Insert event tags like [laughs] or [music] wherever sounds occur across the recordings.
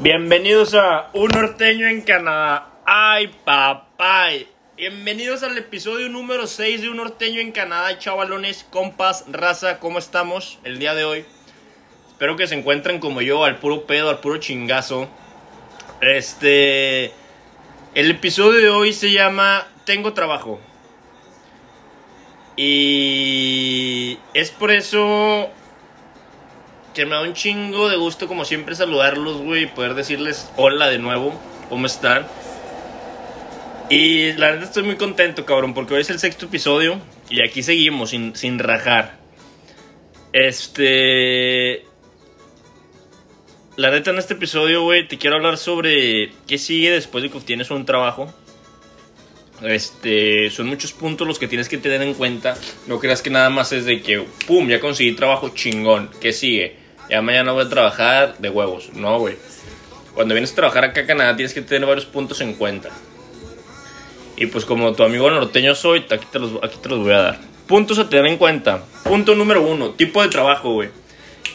Bienvenidos a Un Norteño en Canadá. ¡Ay, papay! Bienvenidos al episodio número 6 de Un Norteño en Canadá, chavalones, compas, raza, ¿cómo estamos el día de hoy? Espero que se encuentren como yo, al puro pedo, al puro chingazo. Este. El episodio de hoy se llama Tengo trabajo. Y es por eso que me da un chingo de gusto, como siempre, saludarlos, güey, y poder decirles hola de nuevo, ¿cómo están? Y la verdad estoy muy contento, cabrón, porque hoy es el sexto episodio y aquí seguimos sin, sin rajar. Este. La neta, en este episodio, güey, te quiero hablar sobre qué sigue después de que obtienes un trabajo. Este, son muchos puntos los que tienes que tener en cuenta. No creas que nada más es de que, pum, ya conseguí trabajo chingón. ¿Qué sigue? Ya mañana voy a trabajar de huevos. No, güey. Cuando vienes a trabajar acá a Canadá tienes que tener varios puntos en cuenta. Y pues como tu amigo norteño soy, aquí te los, aquí te los voy a dar. Puntos a tener en cuenta. Punto número uno, tipo de trabajo, güey.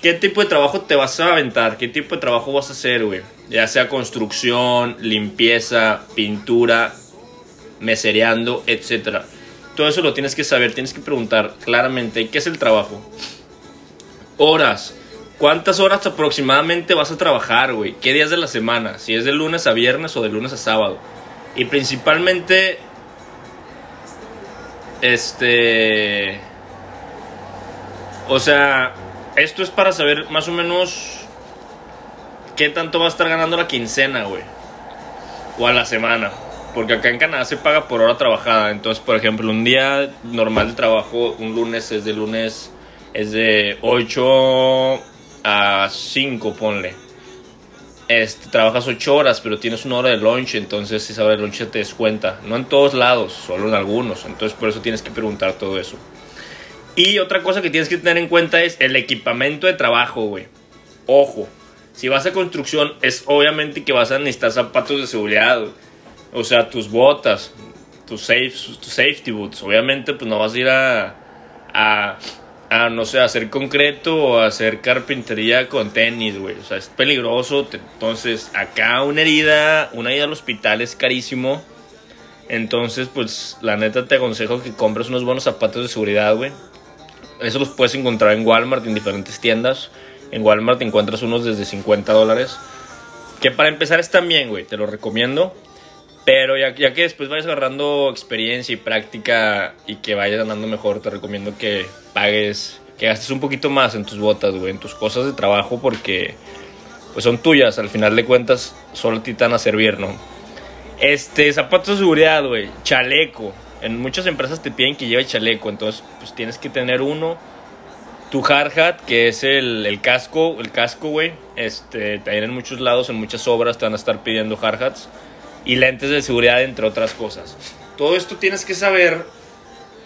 ¿Qué tipo de trabajo te vas a aventar? ¿Qué tipo de trabajo vas a hacer, güey? Ya sea construcción, limpieza, pintura, mesereando, etc. Todo eso lo tienes que saber, tienes que preguntar claramente qué es el trabajo. Horas. ¿Cuántas horas aproximadamente vas a trabajar, güey? ¿Qué días de la semana? Si es de lunes a viernes o de lunes a sábado. Y principalmente, este... O sea, esto es para saber más o menos qué tanto va a estar ganando la quincena, güey. O a la semana. Porque acá en Canadá se paga por hora trabajada. Entonces, por ejemplo, un día normal de trabajo, un lunes es de lunes, es de 8 a 5, ponle. Este, trabajas 8 horas, pero tienes una hora de lunch, entonces esa hora de lunch te descuenta. No en todos lados, solo en algunos. Entonces, por eso tienes que preguntar todo eso. Y otra cosa que tienes que tener en cuenta es el equipamiento de trabajo, güey. Ojo, si vas a construcción, es obviamente que vas a necesitar zapatos de seguridad, güey. O sea, tus botas, tus, safe, tus safety boots. Obviamente, pues no vas a ir a, a, no sé, hacer concreto o hacer carpintería con tenis, güey. O sea, es peligroso. Entonces, acá una herida, una ida al hospital es carísimo. Entonces, pues, la neta te aconsejo que compres unos buenos zapatos de seguridad, güey. Eso los puedes encontrar en Walmart, en diferentes tiendas. En Walmart encuentras unos desde 50 dólares. Que para empezar están bien, güey. Te lo recomiendo. Pero ya, ya que después vayas agarrando experiencia y práctica y que vayas ganando mejor, te recomiendo que pagues, que gastes un poquito más en tus botas, güey, en tus cosas de trabajo porque pues son tuyas. Al final de cuentas, solo a ti te van a servir, ¿no? Este, zapatos de seguridad, güey, chaleco. En muchas empresas te piden que lleve chaleco, entonces pues tienes que tener uno. Tu hard hat, que es el, el casco, el casco, güey. Este, también en muchos lados, en muchas obras te van a estar pidiendo hard hats. Y lentes de seguridad, entre otras cosas. Todo esto tienes que saber.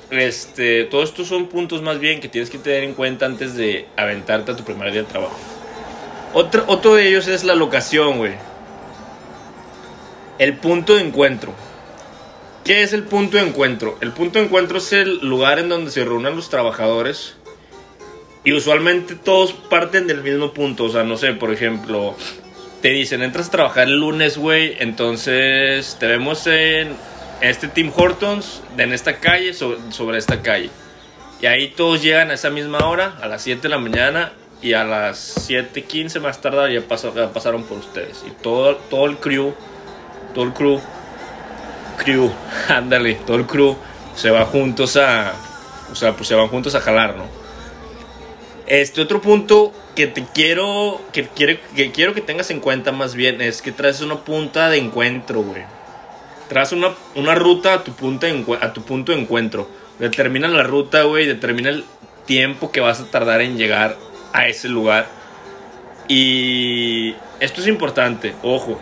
Este, todos estos son puntos más bien que tienes que tener en cuenta antes de aventarte a tu primer día de trabajo. Otro, otro de ellos es la locación, güey. El punto de encuentro. ¿Qué es el punto de encuentro? El punto de encuentro es el lugar en donde se reúnen los trabajadores y usualmente todos parten del mismo punto. O sea, no sé, por ejemplo, te dicen, entras a trabajar el lunes, güey, entonces te vemos en este Tim Hortons, en esta calle, sobre, sobre esta calle. Y ahí todos llegan a esa misma hora, a las 7 de la mañana, y a las 7.15 más tarde ya, pasó- ya pasaron por ustedes. Y todo, todo el crew, todo el crew, crew, [laughs] ándale, todo el crew se va juntos a, o sea, pues se van juntos a jalar, ¿no? Este otro punto que te quiero que, quiere, que quiero que tengas en cuenta más bien es que traes una punta de encuentro, güey. Traes una, una ruta a tu, punta de a tu punto de encuentro. Determina la ruta, güey. Determina el tiempo que vas a tardar en llegar a ese lugar. Y esto es importante, ojo.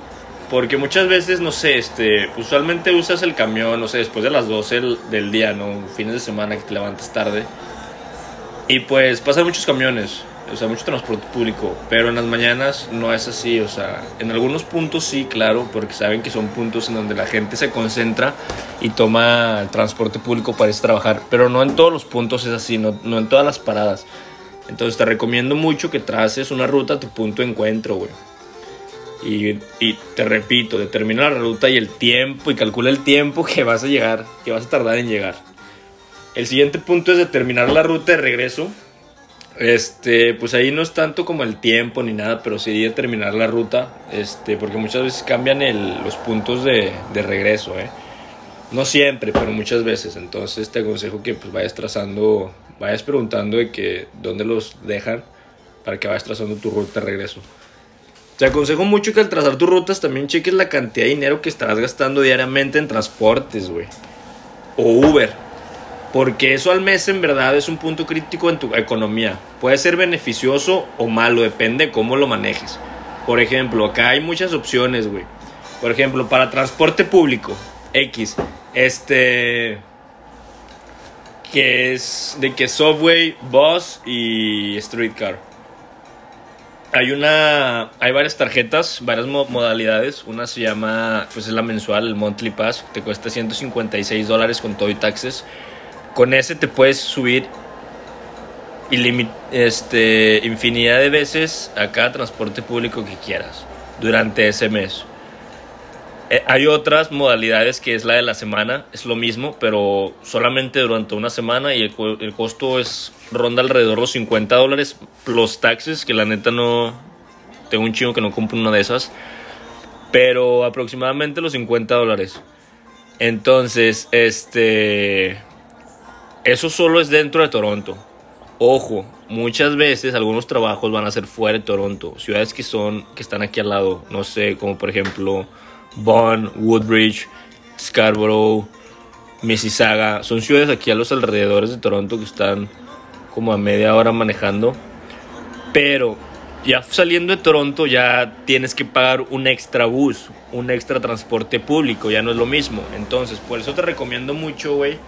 Porque muchas veces, no sé, este, usualmente usas el camión, no sé, después de las 12 del- del día, ¿no? Fines de semana que te levantas tarde. Y pues pasan muchos camiones, o sea, mucho transporte público, pero en las mañanas no es así, o sea, en algunos puntos sí, claro, porque saben que son puntos en donde la gente se concentra y toma transporte público para irse a trabajar, pero no en todos los puntos es así, no, no en todas las paradas. Entonces te recomiendo mucho que traces una ruta a tu punto de encuentro, güey. Y, y, te repito, determina la ruta y el tiempo y calcula el tiempo que vas a llegar, que vas a tardar en llegar. El siguiente punto es determinar la ruta de regreso. Este, pues ahí no es tanto como el tiempo ni nada, pero sí determinar la ruta, este, porque muchas veces cambian el, los puntos de, de regreso, ¿eh? No siempre, pero muchas veces. Entonces te aconsejo que pues vayas trazando, vayas preguntando de que dónde los dejan para que vayas trazando tu ruta de regreso. Te aconsejo mucho que al trazar tus rutas también cheques la cantidad de dinero que estarás gastando diariamente en transportes, güey. O Uber. Porque eso al mes en verdad es un punto crítico en tu economía. Puede ser beneficioso o malo, depende de cómo lo manejes. Por ejemplo, acá hay muchas opciones, güey. Por ejemplo, para transporte público, X, este que es de que Subway, Bus y Streetcar. Hay una hay varias tarjetas, varias modalidades. Una se llama pues es la mensual, el monthly pass, te cuesta 156 dólares con todo y taxes. Con ese te puedes subir este, infinidad de veces a cada transporte público que quieras durante ese mes. Eh, hay otras modalidades que es la de la semana, es lo mismo, pero solamente durante una semana y el, costo es ronda alrededor de los 50 dólares plus taxes, que la neta no tengo un chingo que no compro una de esas, pero aproximadamente los 50 dólares. Entonces, este eso solo es dentro de Toronto. Ojo, muchas veces algunos trabajos van a ser fuera de Toronto, ciudades que son que están aquí al lado, no sé, como por ejemplo Bonn, Woodbridge, Scarborough, Mississauga, son ciudades aquí a los alrededores de Toronto que están como a media hora manejando. Pero ya saliendo de Toronto ya tienes que pagar un extra bus, un extra transporte público, ya no es lo mismo. Entonces, por eso te recomiendo mucho, güey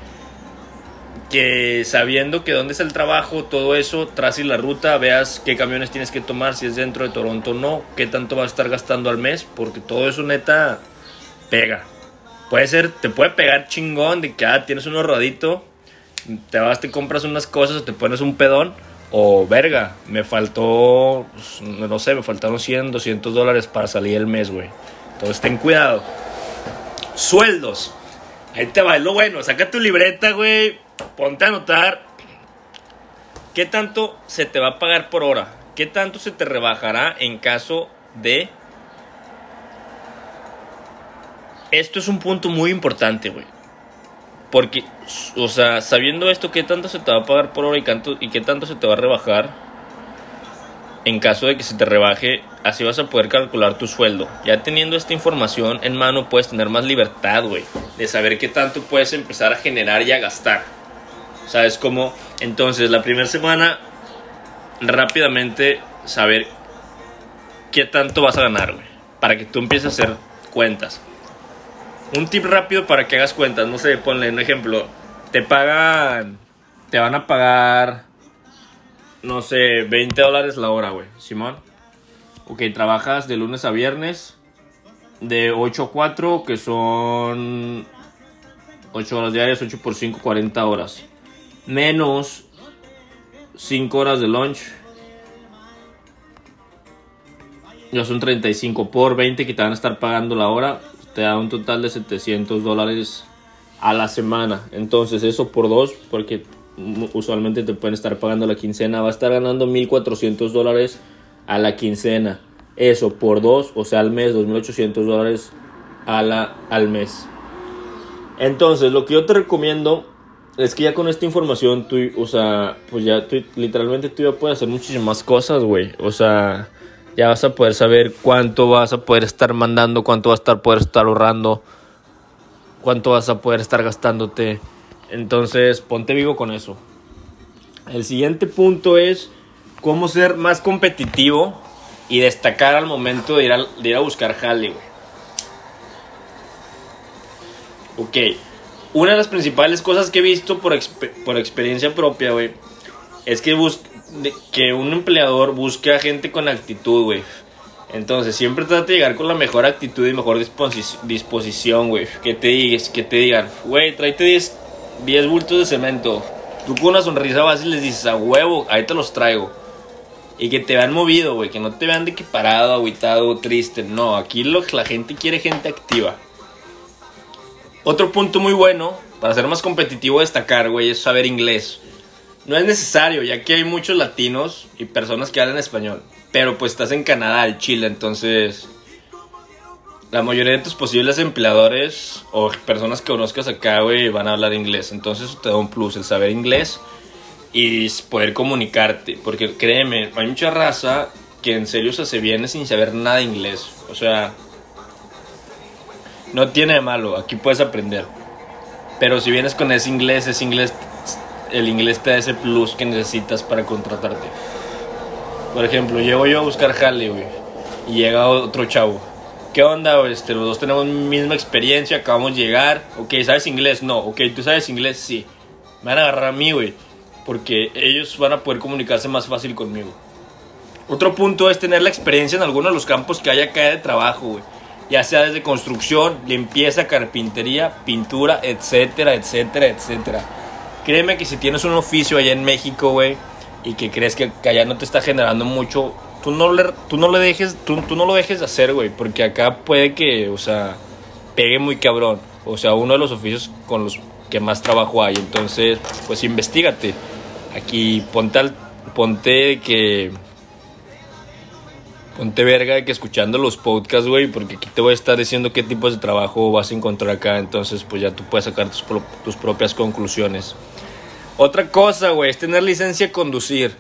que sabiendo que dónde es el trabajo, todo eso, traces la ruta, veas qué camiones tienes que tomar, si es dentro de Toronto o no, qué tanto vas a estar gastando al mes, porque todo eso neta pega. Puede ser, te puede pegar chingón de que ah, tienes un ahorradito, te vas, te compras unas cosas, te pones un pedón, o verga, me faltó, pues, no sé, me faltaron 100, 200 dólares para salir el mes, güey. Entonces ten cuidado. Sueldos. Ahí te va, es lo bueno, saca tu libreta, güey ponte a anotar qué tanto se te va a pagar por hora, qué tanto se te rebajará en caso de... Esto es un punto muy importante, güey. Porque, o sea, sabiendo esto, qué tanto se te va a pagar por hora y, y qué tanto se te va a rebajar, en caso de que se te rebaje, así vas a poder calcular tu sueldo. Ya teniendo esta información en mano, puedes tener más libertad, güey, de saber qué tanto puedes empezar a generar y a gastar. ¿Sabes cómo? Entonces, la primera semana, rápidamente saber qué tanto vas a ganar, güey. Para que tú empieces a hacer cuentas. Un tip rápido para que hagas cuentas. No sé, ponle un ejemplo. Te pagan. Te van a pagar. No sé, 20 dólares la hora, güey. Simón. Ok, trabajas de lunes a viernes. De 8 a 4, que son 8 horas diarias, 8 por 5, 40 horas menos 5 horas de lunch. Ya son 35 por 20 que te van a estar pagando la hora. Te da un total de 700 dólares a la semana. Entonces eso por dos, porque usualmente te pueden estar pagando la quincena. Va a estar ganando 1.400 dólares a la quincena. Eso por dos, o sea al mes, 2.800 dólares al mes. Entonces lo que yo te recomiendo es que ya con esta información, tú, o sea, pues ya tú, literalmente tú ya puedes hacer muchísimas cosas, güey. O sea, ya vas a poder saber cuánto vas a poder estar mandando, cuánto vas a poder estar ahorrando, cuánto vas a poder estar gastándote. Entonces, ponte vivo con eso. El siguiente punto es cómo ser más competitivo y destacar al momento de ir a, de ir a buscar jale, güey. Ok una de las principales cosas que he visto por, por experiencia propia, güey, es que, que un empleador busque a gente con actitud, güey. Entonces, siempre trata de llegar con la mejor actitud y mejor disposición, güey. Que te digas, que te digan, güey, tráete 10, 10 bultos de cemento. Tú con una sonrisa vas y les dices, a huevo, ahí te los traigo. y que te vean movido, güey, que no te vean de que parado, aguitado, triste. No, aquí la gente quiere gente activa. Otro punto muy bueno para ser más competitivo destacar, güey, es saber inglés. No es necesario, ya que hay muchos latinos y personas que hablan español. Pero pues estás en Canadá, el Chile, entonces la mayoría de tus posibles empleadores o personas que conozcas acá, güey, van a hablar inglés. Entonces te da un plus, el saber inglés y poder comunicarte. Porque créeme, hay mucha raza que en serio se viene sin saber nada de inglés. O sea, no tiene de malo, aquí puedes aprender. Pero si vienes con ese inglés, ese inglés, el inglés te da ese plus que necesitas para contratarte. Por ejemplo, llego yo a buscar jale, güey, y llega otro chavo. ¿Qué onda? Este, los dos tenemos misma experiencia, acabamos de llegar. Ok, ¿sabes inglés? No. Ok, ¿tú sabes inglés? Sí. Me van a agarrar a mí, güey. Porque ellos van a poder comunicarse más fácil conmigo. Otro punto es tener la experiencia en alguno de los campos que haya acá de trabajo, güey. Ya sea desde construcción, limpieza, carpintería, pintura, etcétera, etcétera, etcétera. Créeme que si tienes un oficio allá en México, güey, y que crees que, allá no te está generando mucho, tú no le, tú no le dejes, tú, tú no lo dejes de hacer, güey, porque acá puede que, o sea, pegue muy cabrón. O sea, uno de los oficios con los que más trabajo hay. Entonces, pues investigate. Aquí ponte, al, ponte que ponte verga de que escuchando los podcasts, güey, porque aquí te voy a estar diciendo qué tipos de trabajo vas a encontrar acá, entonces pues ya tú puedes sacar tus, tus propias conclusiones. Otra cosa, güey, es tener licencia a conducir.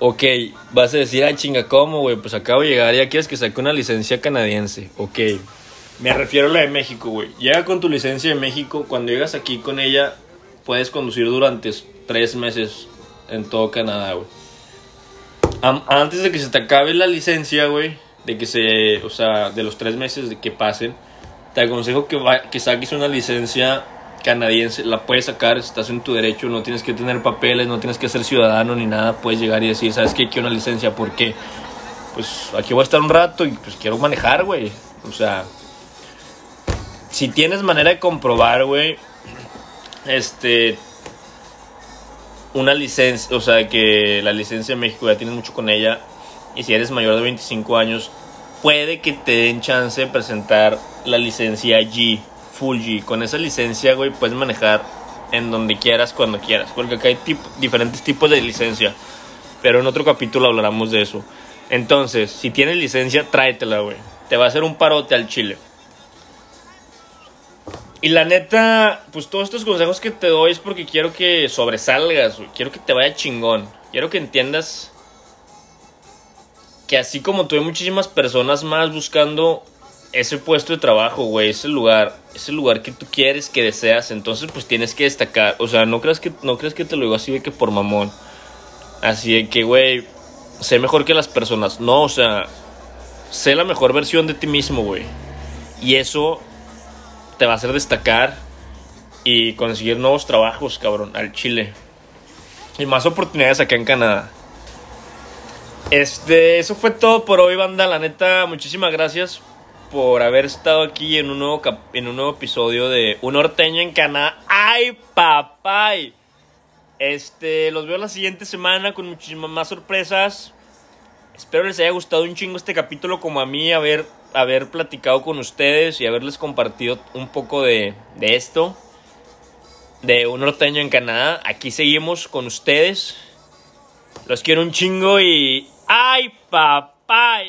Ok, vas a decir, ay chinga, ¿cómo, güey? Pues acabo de llegar, ya quieres que saque una licencia canadiense. Ok, me refiero a la de México, güey. Llega con tu licencia de México, cuando llegas aquí con ella, puedes conducir durante tres meses en todo Canadá, güey antes de que se te acabe la licencia, güey, de que se, o sea, de los tres meses de que pasen, te aconsejo que, que saques una licencia canadiense, la puedes sacar, estás en tu derecho, no tienes que tener papeles, no tienes que ser ciudadano ni nada, puedes llegar y decir, ¿sabes qué? Quiero una licencia, ¿por qué? Pues aquí voy a estar un rato y pues quiero manejar, güey. O sea, si tienes manera de comprobar, güey, este, una licencia, o sea, que la licencia en México ya tienes mucho con ella y si eres mayor de 25 años, puede que te den chance de presentar la licencia G, Full G. Con esa licencia, güey, puedes manejar en donde quieras, cuando quieras, porque acá hay diferentes tipos de licencia, pero en otro capítulo hablaremos de eso. Entonces, si tienes licencia, tráetela, güey. Te va a hacer un parote al chile. Y la neta, pues todos estos consejos que te doy es porque quiero que sobresalgas, güey. Quiero que te vaya chingón. Quiero que entiendas que así como tú hay muchísimas personas más buscando ese puesto de trabajo, güey, ese lugar, ese lugar que tú quieres, que deseas, entonces pues tienes que destacar. O sea, no creas que, no creas que te lo digo así de que por mamón. Así de que, güey, sé mejor que las personas. No, o sea, sé la mejor versión de ti mismo, güey. Y eso te va a hacer destacar y conseguir nuevos trabajos, cabrón, al Chile. Y más oportunidades acá en Canadá. Este, eso fue todo por hoy, banda. La neta, muchísimas gracias por haber estado aquí en un nuevo, en un nuevo episodio de Un Norteño en Canadá. ¡Ay, papay! Este, los veo la siguiente semana con muchísimas más sorpresas. Espero les haya gustado un chingo este capítulo como a mí. A ver, haber platicado con ustedes y haberles compartido un poco de, de esto, de un norteño en Canadá. Aquí seguimos con ustedes. Los quiero un chingo y... ¡Ay, papá!